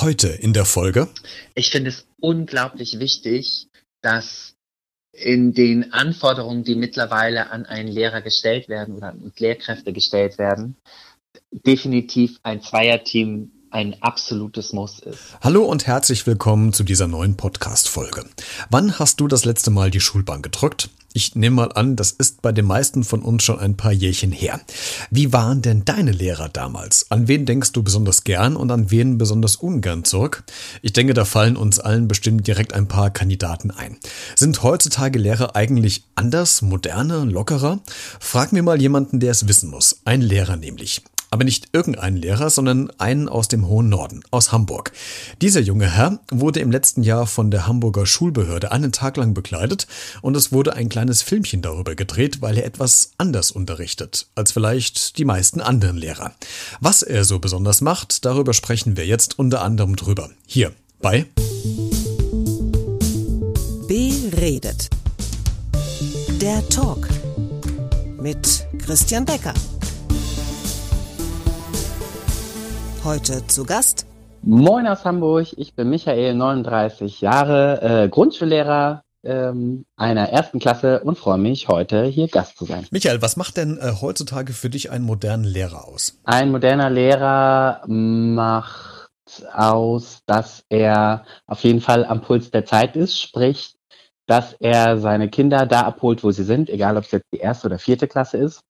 Heute in der Folge. Ich finde es unglaublich wichtig, dass in den Anforderungen, die mittlerweile an einen Lehrer gestellt werden oder an Lehrkräfte gestellt werden, definitiv ein Zweierteam ein absolutes Muss ist. Hallo und herzlich willkommen zu dieser neuen Podcast-Folge. Wann hast du das letzte Mal die Schulbank gedrückt? Ich nehme mal an, das ist bei den meisten von uns schon ein paar Jährchen her. Wie waren denn deine Lehrer damals? An wen denkst du besonders gern und an wen besonders ungern zurück? Ich denke, da fallen uns allen bestimmt direkt ein paar Kandidaten ein. Sind heutzutage Lehrer eigentlich anders, moderner, lockerer? Frag mir mal jemanden, der es wissen muss. Ein Lehrer nämlich. Aber nicht irgendeinen Lehrer, sondern einen aus dem hohen Norden, aus Hamburg. Dieser junge Herr wurde im letzten Jahr von der Hamburger Schulbehörde einen Tag lang begleitet und es wurde ein kleines Filmchen darüber gedreht, weil er etwas anders unterrichtet als vielleicht die meisten anderen Lehrer. Was er so besonders macht, darüber sprechen wir jetzt unter anderem drüber. Hier bei Beredet. Der Talk mit Christian Becker. Heute zu Gast. Moin aus Hamburg, ich bin Michael, 39 Jahre, äh, Grundschullehrer ähm, einer ersten Klasse und freue mich, heute hier Gast zu sein. Michael, was macht denn äh, heutzutage für dich einen modernen Lehrer aus? Ein moderner Lehrer macht aus, dass er auf jeden Fall am Puls der Zeit ist, sprich, dass er seine Kinder da abholt, wo sie sind, egal ob es jetzt die erste oder vierte Klasse ist,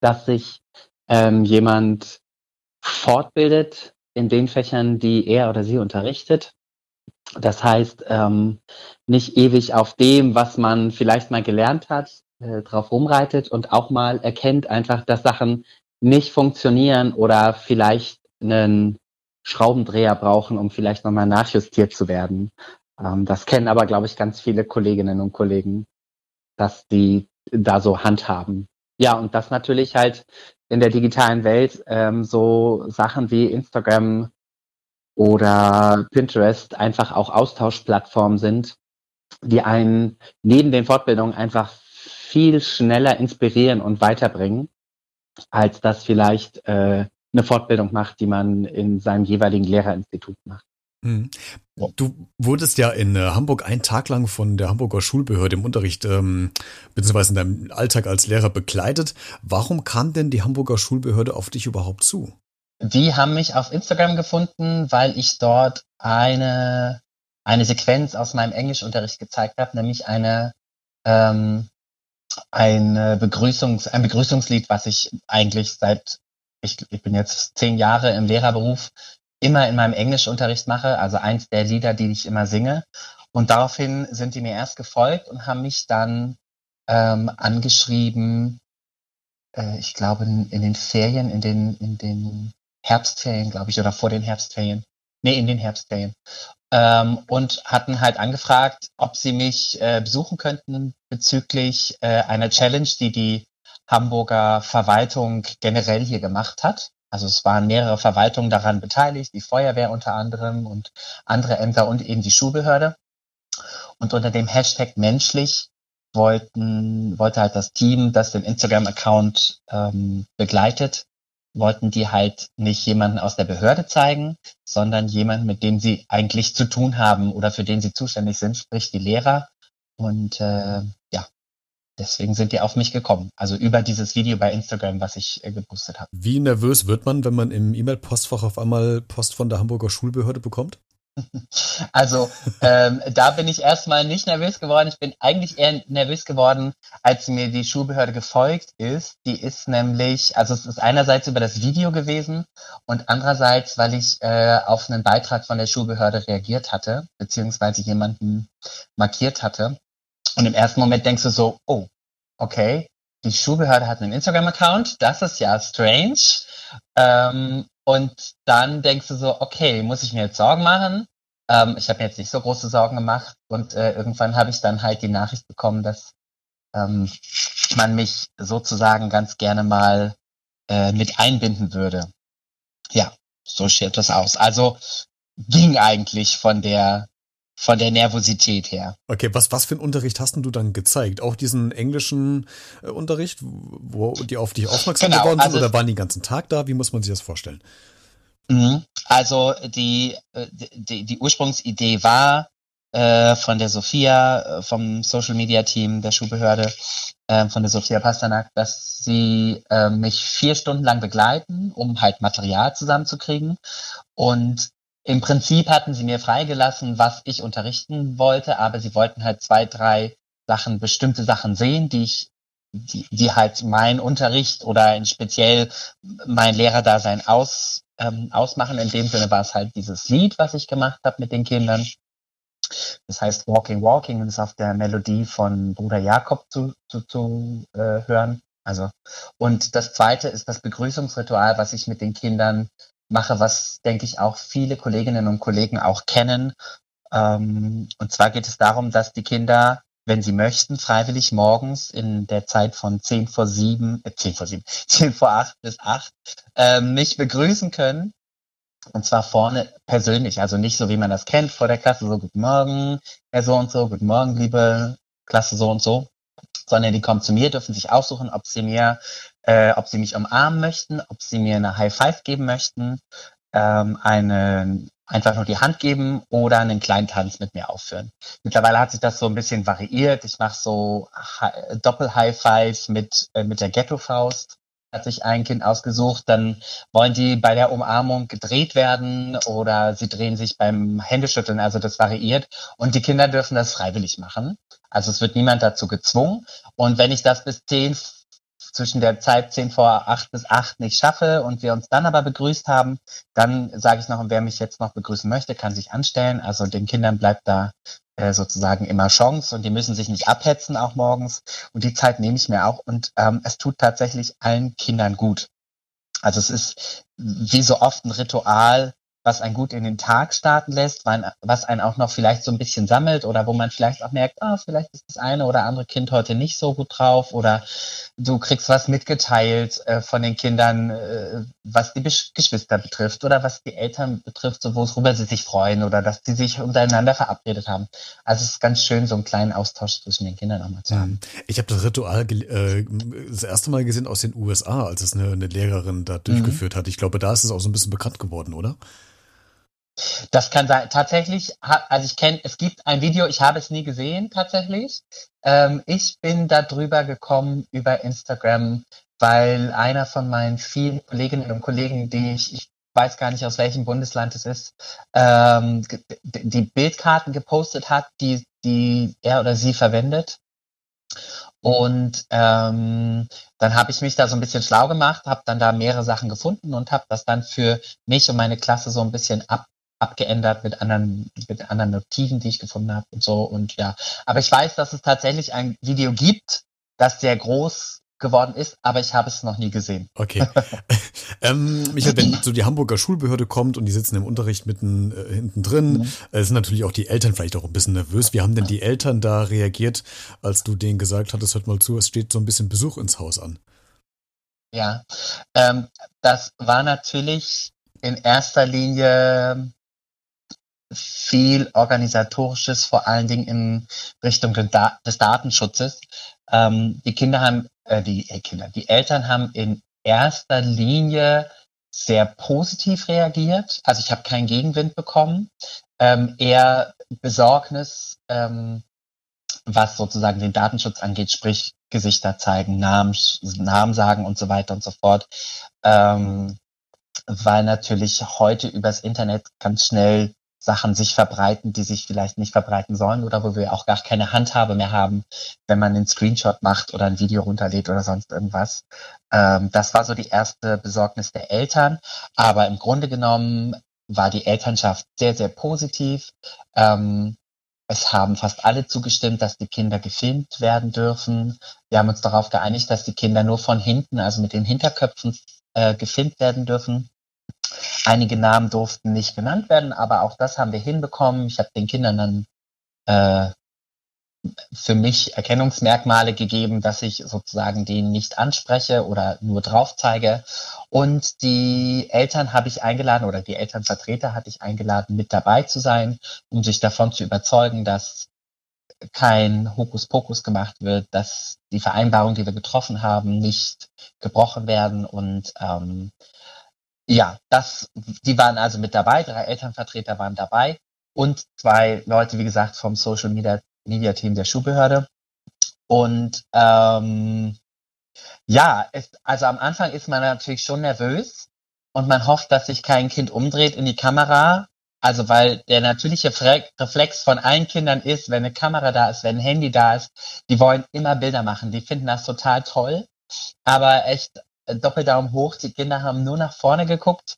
dass sich ähm, jemand fortbildet in den Fächern, die er oder sie unterrichtet. Das heißt, ähm, nicht ewig auf dem, was man vielleicht mal gelernt hat, äh, drauf rumreitet und auch mal erkennt einfach, dass Sachen nicht funktionieren oder vielleicht einen Schraubendreher brauchen, um vielleicht nochmal nachjustiert zu werden. Ähm, das kennen aber, glaube ich, ganz viele Kolleginnen und Kollegen, dass die da so handhaben. Ja, und das natürlich halt in der digitalen Welt ähm, so Sachen wie Instagram oder Pinterest einfach auch Austauschplattformen sind, die einen neben den Fortbildungen einfach viel schneller inspirieren und weiterbringen, als das vielleicht äh, eine Fortbildung macht, die man in seinem jeweiligen Lehrerinstitut macht. Hm. Du wurdest ja in äh, Hamburg einen Tag lang von der Hamburger Schulbehörde im Unterricht ähm, beziehungsweise in deinem Alltag als Lehrer begleitet. Warum kam denn die Hamburger Schulbehörde auf dich überhaupt zu? Die haben mich auf Instagram gefunden, weil ich dort eine, eine Sequenz aus meinem Englischunterricht gezeigt habe, nämlich eine, ähm, eine Begrüßungs-, ein Begrüßungslied, was ich eigentlich seit, ich, ich bin jetzt zehn Jahre im Lehrerberuf, immer in meinem Englischunterricht mache, also eins der Lieder, die ich immer singe. Und daraufhin sind die mir erst gefolgt und haben mich dann ähm, angeschrieben, äh, ich glaube in, den Ferien, in den, in den Herbstferien, glaube ich, oder vor den Herbstferien. Nee, in den Herbstferien. Ähm, und hatten halt angefragt, ob sie mich äh, besuchen könnten bezüglich äh, einer Challenge, die die Hamburger Verwaltung generell hier gemacht hat. Also es waren mehrere Verwaltungen daran beteiligt, die Feuerwehr unter anderem und andere Ämter und eben die Schulbehörde. Und unter dem Hashtag menschlich wollten, wollte halt das Team, das den Instagram-Account ähm, begleitet, wollten die halt nicht jemanden aus der Behörde zeigen, sondern jemanden, mit dem sie eigentlich zu tun haben oder für den sie zuständig sind, sprich die Lehrer. Und äh, Deswegen sind die auf mich gekommen. Also über dieses Video bei Instagram, was ich äh, gepostet habe. Wie nervös wird man, wenn man im E-Mail-Postfach auf einmal Post von der Hamburger Schulbehörde bekommt? Also ähm, da bin ich erstmal nicht nervös geworden. Ich bin eigentlich eher nervös geworden, als mir die Schulbehörde gefolgt ist. Die ist nämlich, also es ist einerseits über das Video gewesen und andererseits, weil ich äh, auf einen Beitrag von der Schulbehörde reagiert hatte, beziehungsweise jemanden markiert hatte. Und im ersten Moment denkst du so, oh, okay, die Schulbehörde hat einen Instagram-Account, das ist ja strange. Ähm, und dann denkst du so, okay, muss ich mir jetzt Sorgen machen? Ähm, ich habe mir jetzt nicht so große Sorgen gemacht und äh, irgendwann habe ich dann halt die Nachricht bekommen, dass ähm, man mich sozusagen ganz gerne mal äh, mit einbinden würde. Ja, so schaut das aus. Also ging eigentlich von der von der Nervosität her. Okay, was, was für einen Unterricht hast du dann gezeigt? Auch diesen englischen äh, Unterricht, wo die auf dich aufmerksam genau, geworden sind also oder waren die den ganzen Tag da? Wie muss man sich das vorstellen? Mhm. Also die, äh, die, die Ursprungsidee war äh, von der Sophia, äh, vom Social Media Team der Schulbehörde, äh, von der Sophia Pasternak, dass sie äh, mich vier Stunden lang begleiten, um halt Material zusammenzukriegen. Und im Prinzip hatten sie mir freigelassen, was ich unterrichten wollte, aber sie wollten halt zwei, drei Sachen, bestimmte Sachen sehen, die ich die, die halt mein Unterricht oder speziell mein Lehrerdasein aus, ähm, ausmachen. In dem Sinne war es halt dieses Lied, was ich gemacht habe mit den Kindern. Das heißt Walking Walking und ist auf der Melodie von Bruder Jakob zu, zu, zu äh, hören. Also und das zweite ist das Begrüßungsritual, was ich mit den Kindern mache, was denke ich auch viele Kolleginnen und Kollegen auch kennen. Ähm, und zwar geht es darum, dass die Kinder wenn Sie möchten, freiwillig morgens in der Zeit von 10 vor 7, äh, 10 vor 7, 10 vor 8 bis 8 äh, mich begrüßen können. Und zwar vorne persönlich, also nicht so, wie man das kennt, vor der Klasse so, guten Morgen, Herr so und so, guten Morgen, liebe Klasse so und so, sondern die kommen zu mir, dürfen sich aussuchen, ob sie mir, äh, ob sie mich umarmen möchten, ob sie mir eine High Five geben möchten, ähm, einen einfach nur die Hand geben oder einen kleinen Tanz mit mir aufführen. Mittlerweile hat sich das so ein bisschen variiert. Ich mache so Doppel-High-Fives mit, äh, mit der Ghetto-Faust. Hat sich ein Kind ausgesucht, dann wollen die bei der Umarmung gedreht werden oder sie drehen sich beim Händeschütteln. Also das variiert. Und die Kinder dürfen das freiwillig machen. Also es wird niemand dazu gezwungen. Und wenn ich das bis zehn zwischen der Zeit 10 vor 8 bis 8 nicht schaffe und wir uns dann aber begrüßt haben, dann sage ich noch, wer mich jetzt noch begrüßen möchte, kann sich anstellen. Also den Kindern bleibt da äh, sozusagen immer Chance und die müssen sich nicht abhetzen auch morgens. Und die Zeit nehme ich mir auch und ähm, es tut tatsächlich allen Kindern gut. Also es ist wie so oft ein Ritual, was einen gut in den Tag starten lässt, was einen auch noch vielleicht so ein bisschen sammelt oder wo man vielleicht auch merkt, ah, vielleicht ist das eine oder andere Kind heute nicht so gut drauf oder du kriegst was mitgeteilt äh, von den Kindern, äh, was die Besch Geschwister betrifft oder was die Eltern betrifft, so worüber sie sich freuen oder dass sie sich untereinander verabredet haben. Also es ist ganz schön, so einen kleinen Austausch zwischen den Kindern auch mal zu haben. Ich habe das Ritual äh, das erste Mal gesehen aus den USA, als es eine, eine Lehrerin da durchgeführt mhm. hat. Ich glaube, da ist es auch so ein bisschen bekannt geworden, oder? Das kann sein. Tatsächlich, also ich kenne, es gibt ein Video, ich habe es nie gesehen tatsächlich. Ähm, ich bin da drüber gekommen über Instagram, weil einer von meinen vielen Kolleginnen und Kollegen, die ich, ich weiß gar nicht aus welchem Bundesland es ist, ähm, die Bildkarten gepostet hat, die, die er oder sie verwendet. Und ähm, dann habe ich mich da so ein bisschen schlau gemacht, habe dann da mehrere Sachen gefunden und habe das dann für mich und meine Klasse so ein bisschen ab, abgeändert mit anderen, mit anderen Motiven, die ich gefunden habe und so. Und ja, aber ich weiß, dass es tatsächlich ein Video gibt, das sehr groß geworden ist, aber ich habe es noch nie gesehen. Okay. ähm, Michael, wenn so die Hamburger Schulbehörde kommt und die sitzen im Unterricht mitten äh, hinten drin, mhm. äh, sind natürlich auch die Eltern vielleicht auch ein bisschen nervös. Wie haben denn die Eltern da reagiert, als du denen gesagt hattest, hört mal zu, es steht so ein bisschen Besuch ins Haus an? Ja, ähm, das war natürlich in erster Linie viel organisatorisches, vor allen Dingen in Richtung des Datenschutzes. Ähm, die Kinder haben, äh, die äh, Kinder, die Eltern haben in erster Linie sehr positiv reagiert. Also ich habe keinen Gegenwind bekommen, ähm, eher Besorgnis, ähm, was sozusagen den Datenschutz angeht, sprich Gesichter zeigen, Namen, Namen sagen und so weiter und so fort. Ähm, weil natürlich heute übers Internet ganz schnell Sachen sich verbreiten, die sich vielleicht nicht verbreiten sollen oder wo wir auch gar keine Handhabe mehr haben, wenn man einen Screenshot macht oder ein Video runterlädt oder sonst irgendwas. Ähm, das war so die erste Besorgnis der Eltern. Aber im Grunde genommen war die Elternschaft sehr, sehr positiv. Ähm, es haben fast alle zugestimmt, dass die Kinder gefilmt werden dürfen. Wir haben uns darauf geeinigt, dass die Kinder nur von hinten, also mit den Hinterköpfen, äh, gefilmt werden dürfen. Einige Namen durften nicht genannt werden, aber auch das haben wir hinbekommen. Ich habe den Kindern dann äh, für mich Erkennungsmerkmale gegeben, dass ich sozusagen den nicht anspreche oder nur drauf zeige. Und die Eltern habe ich eingeladen oder die Elternvertreter hatte ich eingeladen, mit dabei zu sein, um sich davon zu überzeugen, dass kein Hokuspokus gemacht wird, dass die Vereinbarungen, die wir getroffen haben, nicht gebrochen werden und ähm, Ja, das, die waren also mit dabei, drei Elternvertreter waren dabei und zwei Leute, wie gesagt, vom Social Media, Media Team der Schulbehörde. Und ähm, ja, es, also am Anfang ist man natürlich schon nervös und man hofft, dass sich kein Kind umdreht in die Kamera. Also weil der natürliche Reflex von allen Kindern ist, wenn eine Kamera da ist, wenn ein Handy da ist, die wollen immer Bilder machen. Die finden das total toll. Aber echt Doppeldaumen hoch, die Kinder haben nur nach vorne geguckt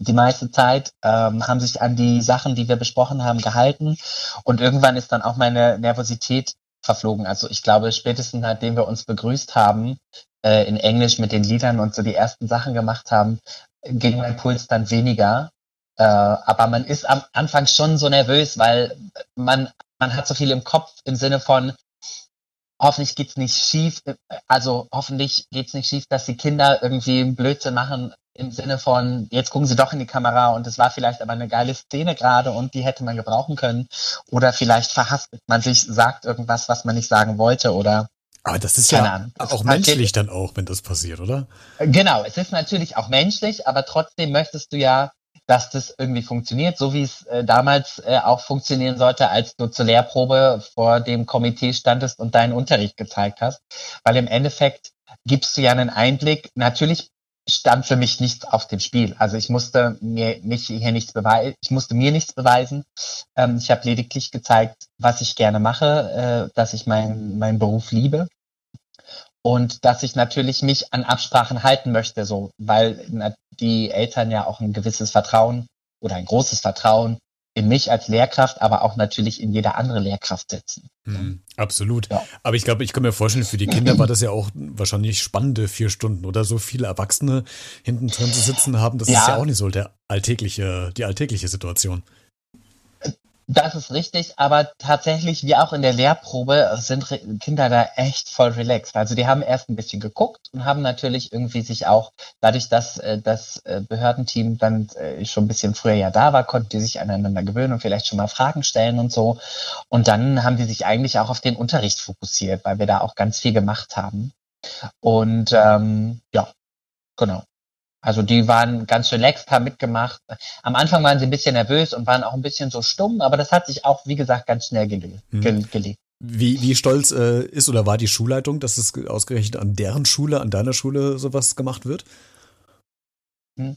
die meiste Zeit, ähm, haben sich an die Sachen, die wir besprochen haben, gehalten. Und irgendwann ist dann auch meine Nervosität verflogen. Also ich glaube, spätestens nachdem wir uns begrüßt haben, äh, in Englisch mit den Liedern und so die ersten Sachen gemacht haben, ging mein Puls dann weniger. Äh, aber man ist am Anfang schon so nervös, weil man, man hat so viel im Kopf im Sinne von, hoffentlich geht's nicht schief, also hoffentlich geht's nicht schief, dass die Kinder irgendwie Blödsinn machen im Sinne von, jetzt gucken sie doch in die Kamera und es war vielleicht aber eine geile Szene gerade und die hätte man gebrauchen können. Oder vielleicht verhasst man sich, sagt irgendwas, was man nicht sagen wollte oder aber das ist ja Ahnung. auch menschlich dann auch, wenn das passiert, oder? Genau, es ist natürlich auch menschlich, aber trotzdem möchtest du ja, dass das irgendwie funktioniert, so wie es äh, damals äh, auch funktionieren sollte, als du zur Lehrprobe vor dem Komitee standest und deinen Unterricht gezeigt hast. Weil im Endeffekt gibst du ja einen Einblick. Natürlich stand für mich nichts auf dem Spiel. Also ich musste mir mich hier nichts beweisen, ich musste mir nichts beweisen. Ähm, ich habe lediglich gezeigt, was ich gerne mache, äh, dass ich meinen mein Beruf liebe und dass ich natürlich mich an Absprachen halten möchte, so weil die Eltern ja auch ein gewisses Vertrauen oder ein großes Vertrauen in mich als Lehrkraft, aber auch natürlich in jede andere Lehrkraft setzen. Mhm, absolut. Ja. Aber ich glaube, ich kann mir vorstellen, für die Kinder war das ja auch wahrscheinlich spannende vier Stunden oder so viele Erwachsene hinten drin zu sitzen haben. Das ja. ist ja auch nicht so der alltägliche, die alltägliche Situation. Das ist richtig, aber tatsächlich, wie auch in der Lehrprobe, sind Kinder da echt voll relaxed. Also die haben erst ein bisschen geguckt und haben natürlich irgendwie sich auch, dadurch, dass äh, das äh, Behördenteam dann äh, schon ein bisschen früher ja da war, konnten die sich aneinander gewöhnen und vielleicht schon mal Fragen stellen und so. Und dann haben die sich eigentlich auch auf den Unterricht fokussiert, weil wir da auch ganz viel gemacht haben. Und ähm, ja, genau. Also die waren ganz relaxed, haben mitgemacht. Am Anfang waren sie ein bisschen nervös und waren auch ein bisschen so stumm, aber das hat sich auch, wie gesagt, ganz schnell gele hm. gelegt. Wie, wie stolz äh, ist oder war die Schulleitung, dass es ausgerechnet an deren Schule, an deiner Schule sowas gemacht wird? Hm.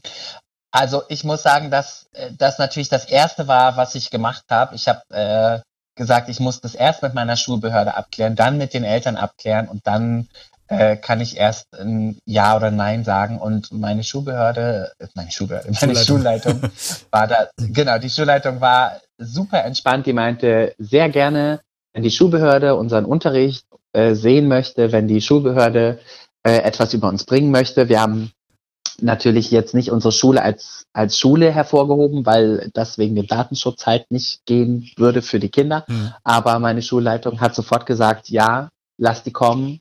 Also ich muss sagen, dass äh, das natürlich das Erste war, was ich gemacht habe. Ich habe äh, gesagt, ich muss das erst mit meiner Schulbehörde abklären, dann mit den Eltern abklären und dann äh, kann ich erst ein Ja oder Nein sagen. Und meine Schulbehörde, äh, meine Schulbehörde, meine Schulleitung, Schulleitung war da, genau, die Schulleitung war super entspannt. Die meinte sehr gerne, wenn die Schulbehörde unseren Unterricht äh, sehen möchte, wenn die Schulbehörde äh, etwas über uns bringen möchte. Wir haben natürlich jetzt nicht unsere Schule als, als Schule hervorgehoben, weil das wegen dem Datenschutz halt nicht gehen würde für die Kinder. Mhm. Aber meine Schulleitung hat sofort gesagt, ja, lass die kommen.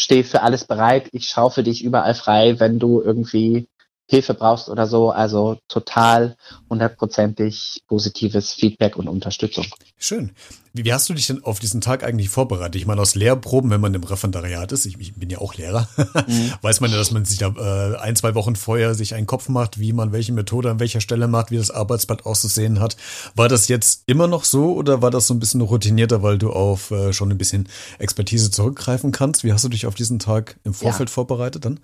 Stehe für alles bereit. Ich schaue für dich überall frei, wenn du irgendwie Hilfe brauchst oder so. Also total hundertprozentig positives Feedback und Unterstützung. Schön. Wie, wie, hast du dich denn auf diesen Tag eigentlich vorbereitet? Ich meine, aus Lehrproben, wenn man im Referendariat ist, ich, ich bin ja auch Lehrer, mhm. weiß man ja, dass man sich da äh, ein, zwei Wochen vorher sich einen Kopf macht, wie man welche Methode an welcher Stelle macht, wie das Arbeitsblatt auszusehen hat. War das jetzt immer noch so oder war das so ein bisschen routinierter, weil du auf äh, schon ein bisschen Expertise zurückgreifen kannst? Wie hast du dich auf diesen Tag im Vorfeld ja. vorbereitet dann?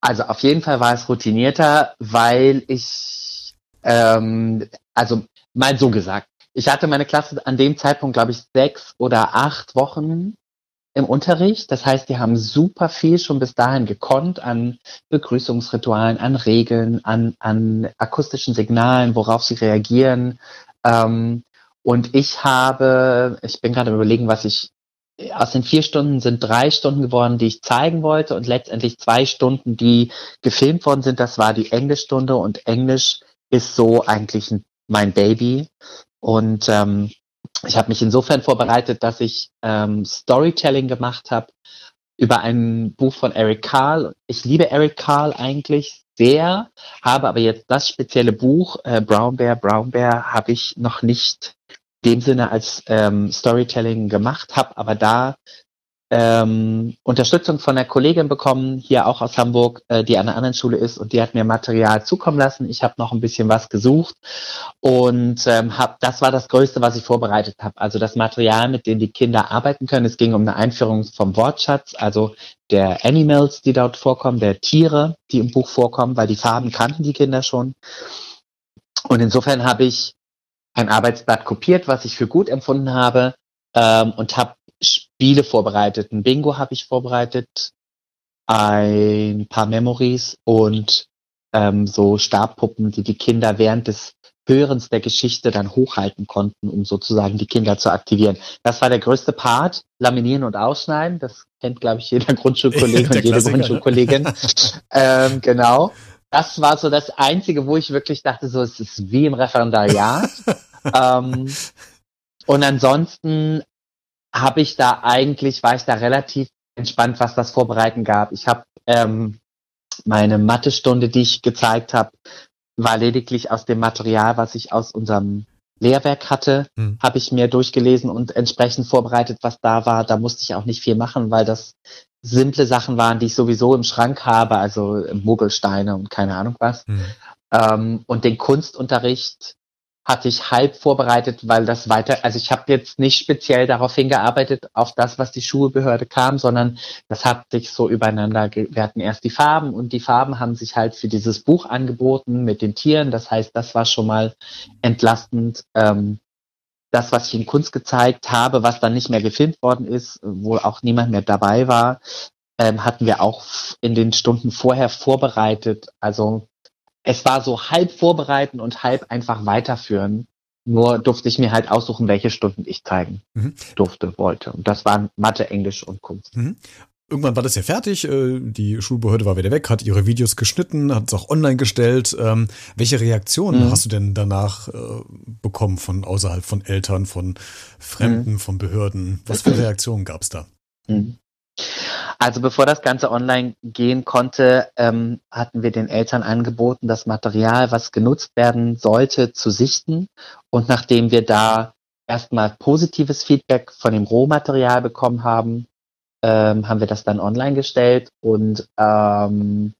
Also auf jeden Fall war es routinierter, weil ich, ähm, also mal so gesagt, ich hatte meine Klasse an dem Zeitpunkt, glaube ich, sechs oder acht Wochen im Unterricht. Das heißt, die haben super viel schon bis dahin gekonnt an Begrüßungsritualen, an Regeln, an, an akustischen Signalen, worauf sie reagieren. Ähm, und ich habe, ich bin gerade überlegen, was ich aus den vier Stunden sind drei Stunden geworden, die ich zeigen wollte und letztendlich zwei Stunden, die gefilmt worden sind. Das war die Englischstunde und Englisch ist so eigentlich mein Baby. Und ähm, ich habe mich insofern vorbereitet, dass ich ähm, Storytelling gemacht habe über ein Buch von Eric Carl. Ich liebe Eric Carl eigentlich sehr, habe aber jetzt das spezielle Buch äh, Brown Bear, Brown Bear habe ich noch nicht dem Sinne als ähm, Storytelling gemacht, habe aber da ähm, Unterstützung von einer Kollegin bekommen, hier auch aus Hamburg, äh, die an einer anderen Schule ist und die hat mir Material zukommen lassen. Ich habe noch ein bisschen was gesucht und ähm, hab, das war das Größte, was ich vorbereitet habe. Also das Material, mit dem die Kinder arbeiten können. Es ging um eine Einführung vom Wortschatz, also der Animals, die dort vorkommen, der Tiere, die im Buch vorkommen, weil die Farben kannten die Kinder schon. Und insofern habe ich ein Arbeitsblatt kopiert, was ich für gut empfunden habe ähm, und habe Spiele vorbereitet. Ein Bingo habe ich vorbereitet, ein paar Memories und ähm, so Stabpuppen, die die Kinder während des Hörens der Geschichte dann hochhalten konnten, um sozusagen die Kinder zu aktivieren. Das war der größte Part, laminieren und ausschneiden. Das kennt, glaube ich, jeder Grundschulkollege und jede ne? Grundschulkollegin. ähm, genau. Das war so das Einzige, wo ich wirklich dachte, so es ist wie im Referendariat. ähm, und ansonsten habe ich da eigentlich, war ich da relativ entspannt, was das Vorbereiten gab. Ich habe ähm, meine Mathestunde, die ich gezeigt habe, war lediglich aus dem Material, was ich aus unserem Lehrwerk hatte, hm. habe ich mir durchgelesen und entsprechend vorbereitet, was da war. Da musste ich auch nicht viel machen, weil das simple Sachen waren, die ich sowieso im Schrank habe, also Mogelsteine und keine Ahnung was. Hm. Ähm, und den Kunstunterricht hatte ich halb vorbereitet, weil das weiter, also ich habe jetzt nicht speziell darauf hingearbeitet, auf das, was die Schulbehörde kam, sondern das hat sich so übereinander, wir hatten erst die Farben und die Farben haben sich halt für dieses Buch angeboten mit den Tieren. Das heißt, das war schon mal entlastend. Ähm, das, was ich in Kunst gezeigt habe, was dann nicht mehr gefilmt worden ist, wo auch niemand mehr dabei war, ähm, hatten wir auch in den Stunden vorher vorbereitet. Also es war so halb vorbereiten und halb einfach weiterführen. Nur durfte ich mir halt aussuchen, welche Stunden ich zeigen mhm. durfte, wollte. Und das waren Mathe, Englisch und Kunst. Mhm. Irgendwann war das ja fertig. Äh, die Schulbehörde war wieder weg, hat ihre Videos geschnitten, hat es auch online gestellt. Ähm, welche Reaktionen mhm. hast du denn danach äh, bekommen von außerhalb von Eltern, von Fremden, mhm. von Behörden? Was für Reaktionen gab es da? Mhm. Also bevor das Ganze online gehen konnte, ähm, hatten wir den Eltern angeboten, das Material, was genutzt werden sollte, zu sichten. Und nachdem wir da erstmal positives Feedback von dem Rohmaterial bekommen haben, ähm, haben wir das dann online gestellt und ähm,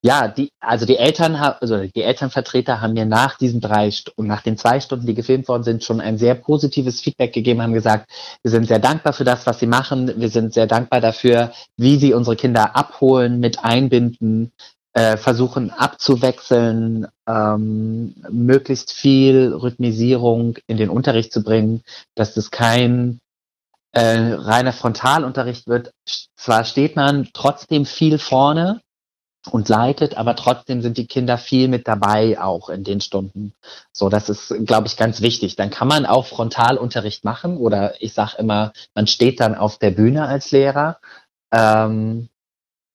ja, die, also die Eltern also die Elternvertreter haben mir nach diesen drei und nach den zwei Stunden, die gefilmt worden sind, schon ein sehr positives Feedback gegeben, haben gesagt, wir sind sehr dankbar für das, was sie machen. Wir sind sehr dankbar dafür, wie sie unsere Kinder abholen, mit einbinden, äh, versuchen abzuwechseln, ähm, möglichst viel Rhythmisierung in den Unterricht zu bringen, dass das kein äh, reiner Frontalunterricht wird. Zwar steht man trotzdem viel vorne, und leitet, aber trotzdem sind die Kinder viel mit dabei auch in den Stunden. So, das ist, glaube ich, ganz wichtig. Dann kann man auch Frontalunterricht machen oder ich sage immer, man steht dann auf der Bühne als Lehrer, ähm,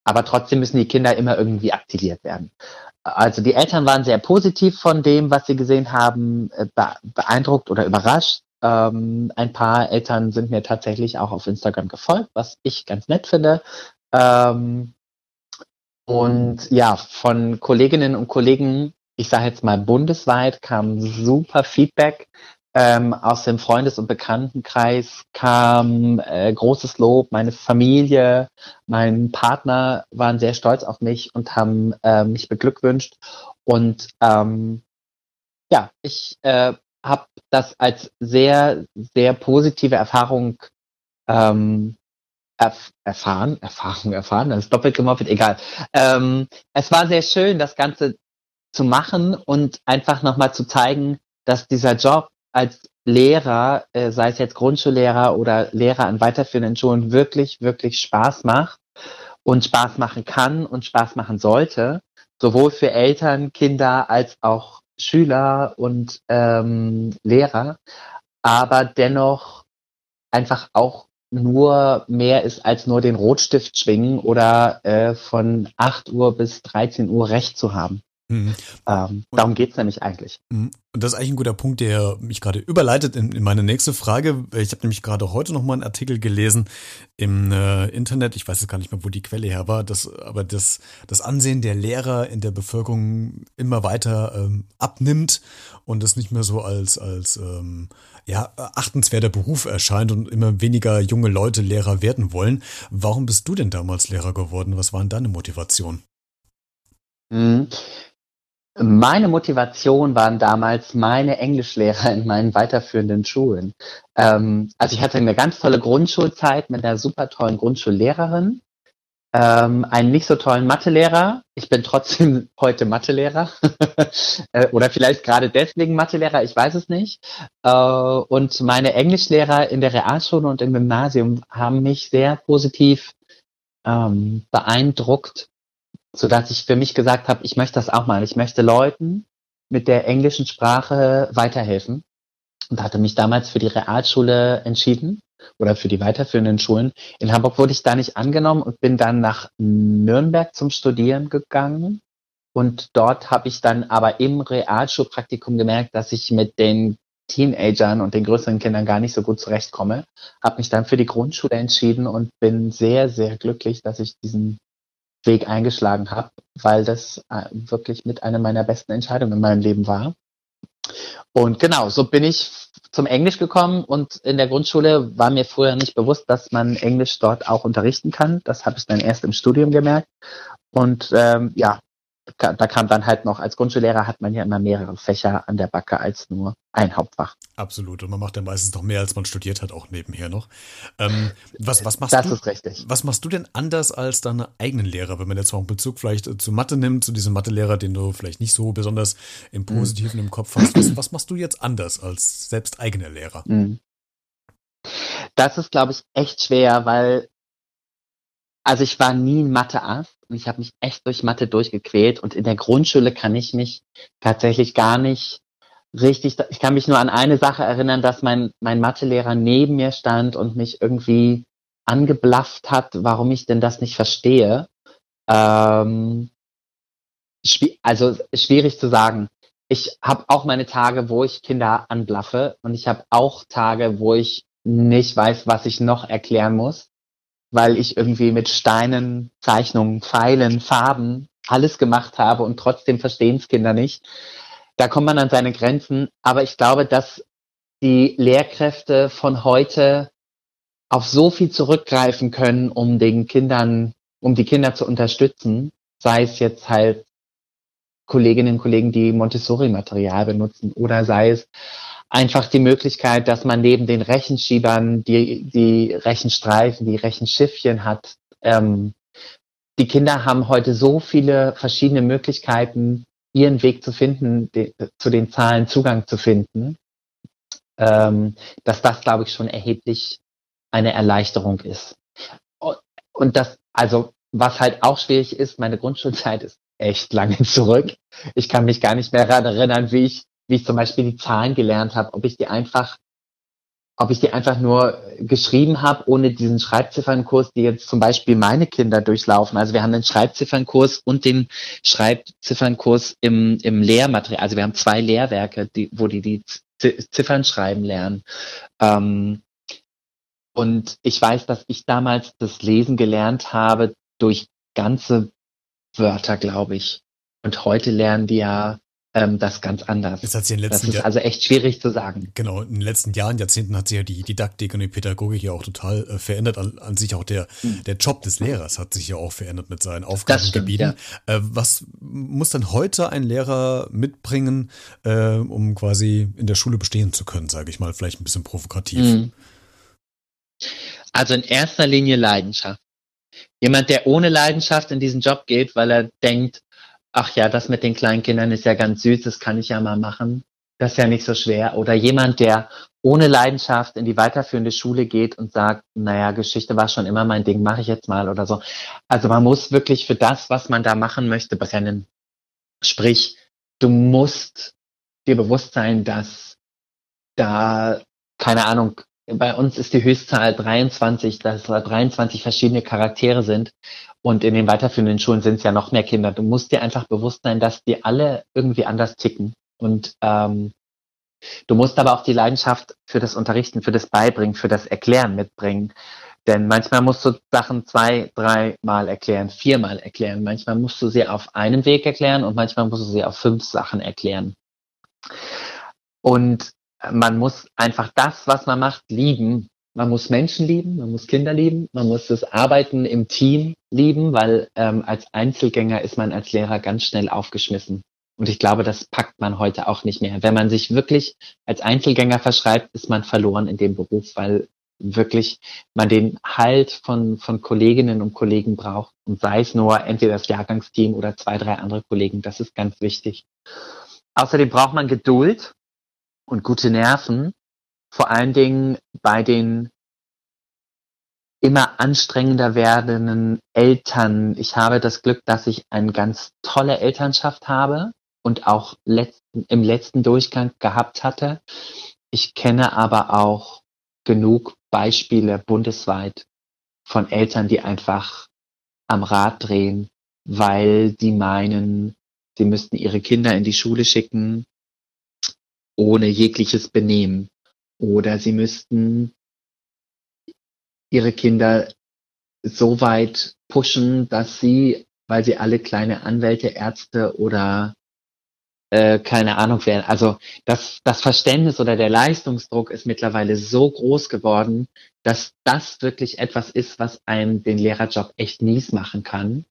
aber trotzdem müssen die Kinder immer irgendwie aktiviert werden. Also die Eltern waren sehr positiv von dem, was sie gesehen haben, äh, beeindruckt oder überrascht. Ähm, ein paar Eltern sind mir tatsächlich auch auf Instagram gefolgt, was ich ganz nett finde. Ähm, und ja, von Kolleginnen und Kollegen, ich sage jetzt mal bundesweit, kam super Feedback. Ähm, aus dem Freundes- und Bekanntenkreis kam äh, großes Lob. Meine Familie, mein Partner waren sehr stolz auf mich und haben äh, mich beglückwünscht. Und ähm, ja, ich äh, habe das als sehr, sehr positive Erfahrung ähm, erf erfahren, Erfahrung erfahren, das ist doppelt gemoppelt, egal. Ähm, es war sehr schön, das Ganze zu machen und einfach nochmal zu zeigen, dass dieser Job als Lehrer, äh, sei es jetzt Grundschullehrer oder Lehrer an weiterführenden Schulen, wirklich, wirklich Spaß macht und Spaß machen kann und Spaß machen sollte, sowohl für Eltern, Kinder als auch Schüler und ähm, Lehrer, aber dennoch einfach auch nur mehr ist als nur den Rotstift schwingen oder äh, von 8 Uhr bis 13 Uhr Recht zu haben. Mhm. Ähm, darum geht's nämlich eigentlich. Mhm. Und das ist eigentlich ein guter Punkt, der mich gerade überleitet in, in meine nächste Frage. Ich habe nämlich gerade heute noch mal einen Artikel gelesen im äh, Internet. Ich weiß jetzt gar nicht mehr, wo die Quelle her war. Das, aber das, das Ansehen der Lehrer in der Bevölkerung immer weiter ähm, abnimmt und es nicht mehr so als, als ähm, ja, achtenswerter Beruf erscheint und immer weniger junge Leute Lehrer werden wollen. Warum bist du denn damals Lehrer geworden? Was war denn deine Motivation? Mhm. Meine Motivation waren damals meine Englischlehrer in meinen weiterführenden Schulen. Ähm, also ich hatte eine ganz tolle Grundschulzeit mit einer super tollen Grundschullehrerin, ähm, einen nicht so tollen Mathelehrer. Ich bin trotzdem heute Mathelehrer äh, oder vielleicht gerade deswegen Mathelehrer, ich weiß es nicht. Äh, und meine Englischlehrer in der Realschule und im Gymnasium haben mich sehr positiv ähm, beeindruckt so dass ich für mich gesagt habe, ich möchte das auch mal. Ich möchte Leuten mit der englischen Sprache weiterhelfen und hatte mich damals für die Realschule entschieden oder für die weiterführenden Schulen. In Hamburg wurde ich da nicht angenommen und bin dann nach Nürnberg zum Studieren gegangen. Und dort habe ich dann aber im Realschulpraktikum gemerkt, dass ich mit den Teenagern und den größeren Kindern gar nicht so gut zurechtkomme. Habe mich dann für die Grundschule entschieden und bin sehr, sehr glücklich, dass ich diesen Weg eingeschlagen habe, weil das äh, wirklich mit einer meiner besten Entscheidungen in meinem Leben war. Und genau, so bin ich zum Englisch gekommen und in der Grundschule war mir vorher nicht bewusst, dass man Englisch dort auch unterrichten kann. Das habe ich dann erst im Studium gemerkt. Und ähm, ja, da kam dann halt noch, als Grundschullehrer hat man ja immer mehrere Fächer an der Backe als nur ein Hauptfach. Absolut. Und man macht ja meistens noch mehr, als man studiert hat, auch nebenher noch. Ähm, was, was machst das du? Ist richtig. Was machst du denn anders als deine eigenen Lehrer, wenn man jetzt auch einen Bezug vielleicht äh, zu Mathe nimmt, zu diesem Mathelehrer, den du vielleicht nicht so besonders im mhm. Positiven mhm. im Kopf hast? Was, was, machst du jetzt anders als selbst eigener Lehrer? Mhm. Das ist, glaube ich, echt schwer, weil also ich war nie ein Mathe-Ass und ich habe mich echt durch Mathe durchgequält und in der Grundschule kann ich mich tatsächlich gar nicht richtig, ich kann mich nur an eine Sache erinnern, dass mein, mein Mathelehrer neben mir stand und mich irgendwie angeblafft hat, warum ich denn das nicht verstehe. Ähm, also schwierig zu sagen. Ich habe auch meine Tage, wo ich Kinder anblaffe und ich habe auch Tage, wo ich nicht weiß, was ich noch erklären muss weil ich irgendwie mit Steinen, Zeichnungen, Pfeilen, Farben alles gemacht habe und trotzdem verstehen es Kinder nicht. Da kommt man an seine Grenzen. Aber ich glaube, dass die Lehrkräfte von heute auf so viel zurückgreifen können, um den Kindern, um die Kinder zu unterstützen, sei es jetzt halt Kolleginnen und Kollegen, die Montessori-Material benutzen oder sei es einfach die Möglichkeit, dass man neben den Rechenschiebern die, die Rechenstreifen, die Rechenschiffchen hat. Ähm, die Kinder haben heute so viele verschiedene Möglichkeiten, ihren Weg zu finden, de, zu den Zahlen Zugang zu finden, ähm, dass das, glaube ich, schon erheblich eine Erleichterung ist. Und das, also, was halt auch schwierig ist, meine Grundschulzeit ist echt lange zurück. Ich kann mich gar nicht mehr daran erinnern, wie ich wie ich zum Beispiel die Zahlen gelernt habe, ob ich die einfach, ob ich die einfach nur geschrieben habe, ohne diesen Schreibziffernkurs, die jetzt zum Beispiel meine Kinder durchlaufen. Also wir haben den Schreibziffernkurs und den Schreibziffernkurs im, im Lehrmaterial. Also wir haben zwei Lehrwerke, die, wo die die Ziffern schreiben lernen. Ähm, und ich weiß, dass ich damals das Lesen gelernt habe durch ganze Wörter, glaube ich. Und heute lernen die ja ähm, das ganz anders. Das, hat sich in den letzten das ist also echt schwierig zu sagen. Genau, in den letzten Jahren, Jahrzehnten hat sich ja die Didaktik und die Pädagogik ja auch total äh, verändert. An, an, sich auch der, mhm. der Job des Lehrers hat sich ja auch verändert mit seinen Aufgabengebieten. Ja. Äh, was muss dann heute ein Lehrer mitbringen, äh, um quasi in der Schule bestehen zu können, sage ich mal, vielleicht ein bisschen provokativ? Mhm. Also in erster Linie Leidenschaft. Jemand, der ohne Leidenschaft in diesen Job geht, weil er denkt, ach ja, das mit den kleinen Kindern ist ja ganz süß, das kann ich ja mal machen. Das ist ja nicht so schwer. Oder jemand, der ohne Leidenschaft in die weiterführende Schule geht und sagt, naja, Geschichte war schon immer mein Ding, mache ich jetzt mal oder so. Also man muss wirklich für das, was man da machen möchte, brennen. Sprich, du musst dir bewusst sein, dass da, keine Ahnung, bei uns ist die Höchstzahl 23, dass da 23 verschiedene Charaktere sind. Und in den weiterführenden Schulen sind es ja noch mehr Kinder. Du musst dir einfach bewusst sein, dass die alle irgendwie anders ticken. Und ähm, du musst aber auch die Leidenschaft für das Unterrichten, für das Beibringen, für das Erklären mitbringen. Denn manchmal musst du Sachen zwei, dreimal erklären, viermal erklären. Manchmal musst du sie auf einem Weg erklären und manchmal musst du sie auf fünf Sachen erklären. Und man muss einfach das, was man macht, lieben. Man muss Menschen lieben, man muss Kinder lieben, man muss das Arbeiten im Team lieben, weil ähm, als Einzelgänger ist man als Lehrer ganz schnell aufgeschmissen. Und ich glaube, das packt man heute auch nicht mehr. Wenn man sich wirklich als Einzelgänger verschreibt, ist man verloren in dem Beruf, weil wirklich man den Halt von, von Kolleginnen und Kollegen braucht. Und sei es nur entweder das Jahrgangsteam oder zwei, drei andere Kollegen. Das ist ganz wichtig. Außerdem braucht man Geduld und gute Nerven. Vor allen Dingen bei den immer anstrengender werdenden Eltern. Ich habe das Glück, dass ich eine ganz tolle Elternschaft habe und auch letzten, im letzten Durchgang gehabt hatte. Ich kenne aber auch genug Beispiele bundesweit von Eltern, die einfach am Rad drehen, weil die meinen, sie müssten ihre Kinder in die Schule schicken ohne jegliches Benehmen. Oder sie müssten ihre Kinder so weit pushen, dass sie, weil sie alle kleine Anwälte, Ärzte oder äh, keine Ahnung werden. Also das, das Verständnis oder der Leistungsdruck ist mittlerweile so groß geworden, dass das wirklich etwas ist, was einem den Lehrerjob echt mies machen kann,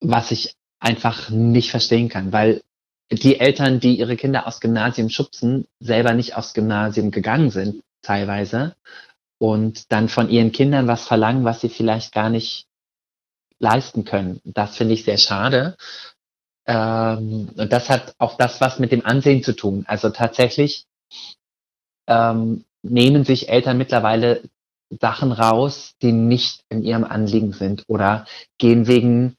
was ich einfach nicht verstehen kann, weil die Eltern, die ihre Kinder aufs Gymnasium schubsen, selber nicht aufs Gymnasium gegangen sind, teilweise, und dann von ihren Kindern was verlangen, was sie vielleicht gar nicht leisten können. Das finde ich sehr schade. Ähm, und das hat auch das was mit dem Ansehen zu tun. Also tatsächlich ähm, nehmen sich Eltern mittlerweile Sachen raus, die nicht in ihrem Anliegen sind oder gehen wegen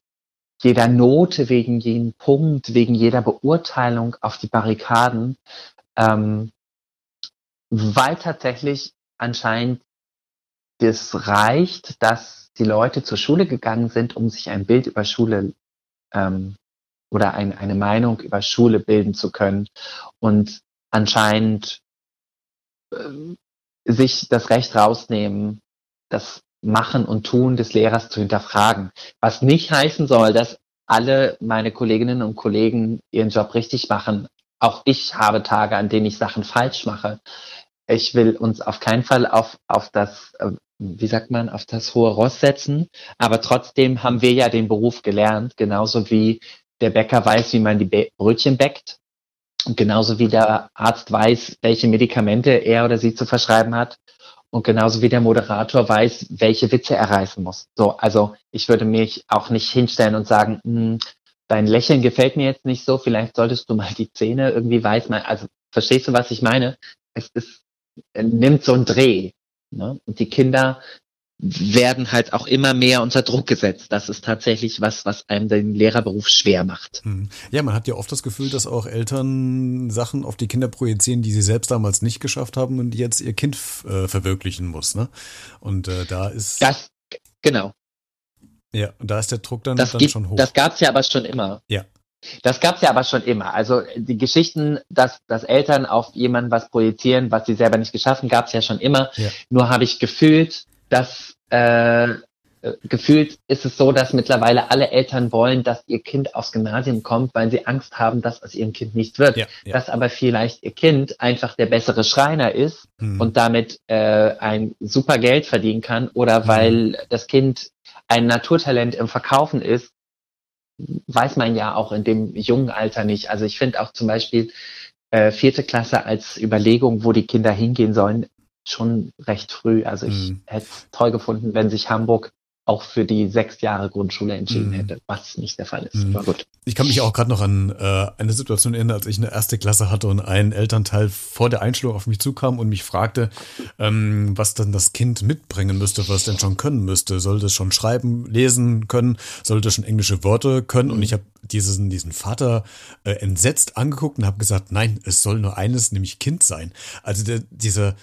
jeder Note, wegen jedem Punkt, wegen jeder Beurteilung auf die Barrikaden, ähm, weil tatsächlich anscheinend das reicht, dass die Leute zur Schule gegangen sind, um sich ein Bild über Schule ähm, oder ein, eine Meinung über Schule bilden zu können und anscheinend äh, sich das Recht rausnehmen, das Machen und Tun des Lehrers zu hinterfragen. Was nicht heißen soll, dass alle meine Kolleginnen und Kollegen ihren Job richtig machen. Auch ich habe Tage, an denen ich Sachen falsch mache. Ich will uns auf keinen Fall auf, auf das, äh, wie sagt man, auf das hohe Ross setzen. Aber trotzdem haben wir ja den Beruf gelernt, genauso wie der Bäcker weiß, wie man die Brötchen bäckt. Und genauso wie der Arzt weiß, welche Medikamente er oder sie zu verschreiben hat. Und genauso wie der Moderator weiß, welche Witze er reißen muss. So, also ich würde mich auch nicht hinstellen und sagen, hm, dein Lächeln gefällt mir jetzt nicht so, vielleicht solltest du mal die Zähne irgendwie weiß mal. Also verstehst du, was ich meine? Es ist, nimmt so einen Dreh. Ne? Und die Kinder werden halt auch immer mehr unter Druck gesetzt. Das ist tatsächlich was, was einem den Lehrerberuf schwer macht. Hm. Ja, man hat ja oft das Gefühl, dass auch Eltern Sachen auf die Kinder projizieren, die sie selbst damals nicht geschafft haben und die jetzt ihr Kind äh, verwirklichen muss. Ne? Und äh, da ist das genau. Ja, und da ist der Druck dann, das dann gibt, schon hoch. Das gab's ja aber schon immer. Ja. Das gab's ja aber schon immer. Also die Geschichten, dass, dass Eltern auf jemanden was projizieren, was sie selber nicht geschaffen, gab's ja schon immer. Ja. Nur habe ich gefühlt, dass äh, gefühlt ist es so, dass mittlerweile alle Eltern wollen, dass ihr Kind aufs Gymnasium kommt, weil sie Angst haben, dass aus ihrem Kind nichts wird. Ja, ja. Dass aber vielleicht ihr Kind einfach der bessere Schreiner ist Hm. und damit äh, ein super Geld verdienen kann oder weil das Kind ein Naturtalent im Verkaufen ist, weiß man ja auch in dem jungen Alter nicht. Also ich finde auch zum Beispiel äh, vierte Klasse als Überlegung, wo die Kinder hingehen sollen, schon recht früh. Also ich Mhm. hätte es toll gefunden, wenn sich Hamburg auch für die sechs Jahre Grundschule entschieden Mhm. hätte, was nicht der Fall ist. Mhm. Gut. Ich kann mich auch gerade noch an äh, eine Situation erinnern, als ich eine erste Klasse hatte und ein Elternteil vor der Einschulung auf mich zukam und mich fragte, ähm, was dann das Kind mitbringen müsste, was es denn schon können müsste. Sollte es schon schreiben, lesen können? Sollte es schon englische Worte können? Und ich habe diesen, diesen Vater äh, entsetzt angeguckt und habe gesagt, nein, es soll nur eines, nämlich Kind sein. Also der, dieser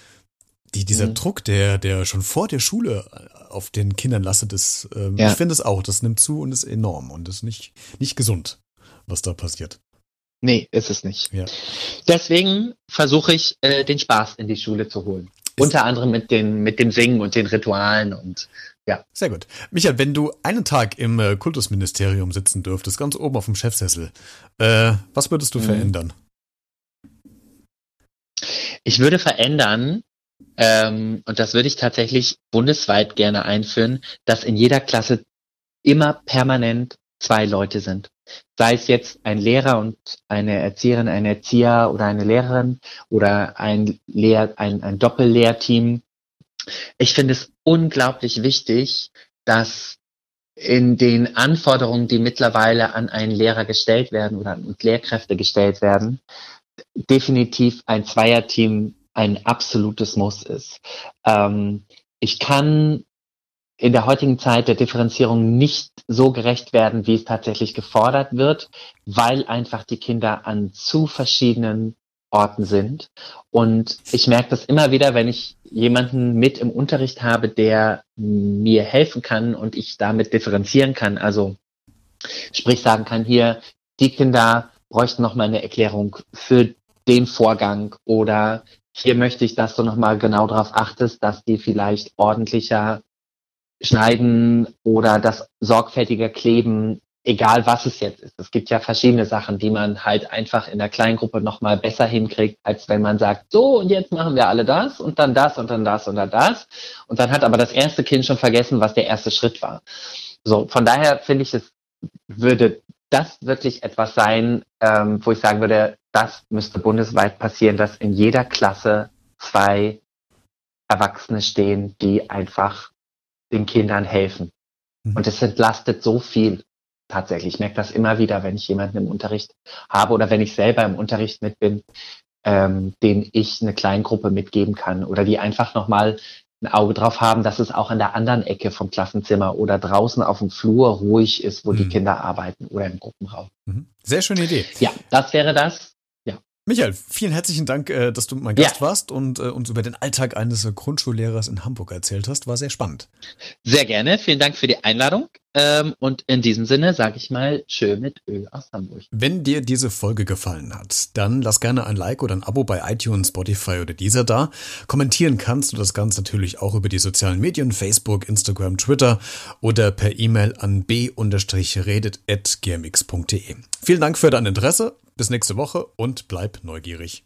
die, dieser mhm. Druck, der, der schon vor der Schule auf den Kindern lastet, ist, ähm, ja. ich finde es auch, das nimmt zu und ist enorm und ist nicht, nicht gesund, was da passiert. Nee, ist es nicht. Ja. Deswegen versuche ich, äh, den Spaß in die Schule zu holen. Ist Unter anderem mit, den, mit dem Singen und den Ritualen und ja. Sehr gut. Michael, wenn du einen Tag im äh, Kultusministerium sitzen dürftest, ganz oben auf dem Chefsessel, äh, was würdest du mhm. verändern? Ich würde verändern, ähm, und das würde ich tatsächlich bundesweit gerne einführen, dass in jeder Klasse immer permanent zwei Leute sind. Sei es jetzt ein Lehrer und eine Erzieherin, ein Erzieher oder eine Lehrerin oder ein, Lehr ein, ein Doppellehrteam. Ich finde es unglaublich wichtig, dass in den Anforderungen, die mittlerweile an einen Lehrer gestellt werden oder an Lehrkräfte gestellt werden, definitiv ein Zweierteam ein absolutes Muss ist. Ähm, ich kann in der heutigen Zeit der Differenzierung nicht so gerecht werden, wie es tatsächlich gefordert wird, weil einfach die Kinder an zu verschiedenen Orten sind. Und ich merke das immer wieder, wenn ich jemanden mit im Unterricht habe, der mir helfen kann und ich damit differenzieren kann. Also sprich sagen kann, hier, die Kinder bräuchten noch mal eine Erklärung für den Vorgang oder hier möchte ich, dass du nochmal genau darauf achtest, dass die vielleicht ordentlicher schneiden oder das sorgfältiger kleben, egal was es jetzt ist. Es gibt ja verschiedene Sachen, die man halt einfach in der Kleingruppe nochmal besser hinkriegt, als wenn man sagt, so und jetzt machen wir alle das und dann das und dann das und dann das. Und dann hat aber das erste Kind schon vergessen, was der erste Schritt war. So, von daher finde ich, es würde das wirklich etwas sein, ähm, wo ich sagen würde, das müsste bundesweit passieren, dass in jeder Klasse zwei Erwachsene stehen, die einfach den Kindern helfen. Mhm. Und es entlastet so viel tatsächlich. Ich merke das immer wieder, wenn ich jemanden im Unterricht habe oder wenn ich selber im Unterricht mit bin, ähm, den ich eine Kleingruppe mitgeben kann oder die einfach nochmal ein Auge drauf haben, dass es auch in der anderen Ecke vom Klassenzimmer oder draußen auf dem Flur ruhig ist, wo mhm. die Kinder arbeiten oder im Gruppenraum. Mhm. Sehr schöne Idee. Ja, das wäre das. Michael, vielen herzlichen Dank, äh, dass du mein Gast ja. warst und äh, uns über den Alltag eines Grundschullehrers in Hamburg erzählt hast. War sehr spannend. Sehr gerne. Vielen Dank für die Einladung. Ähm, und in diesem Sinne sage ich mal schön mit Öl aus Hamburg. Wenn dir diese Folge gefallen hat, dann lass gerne ein Like oder ein Abo bei iTunes, Spotify oder dieser da. Kommentieren kannst du das Ganze natürlich auch über die sozialen Medien, Facebook, Instagram, Twitter oder per E-Mail an b-redet.gmx.de. Vielen Dank für dein Interesse bis nächste Woche und bleib neugierig.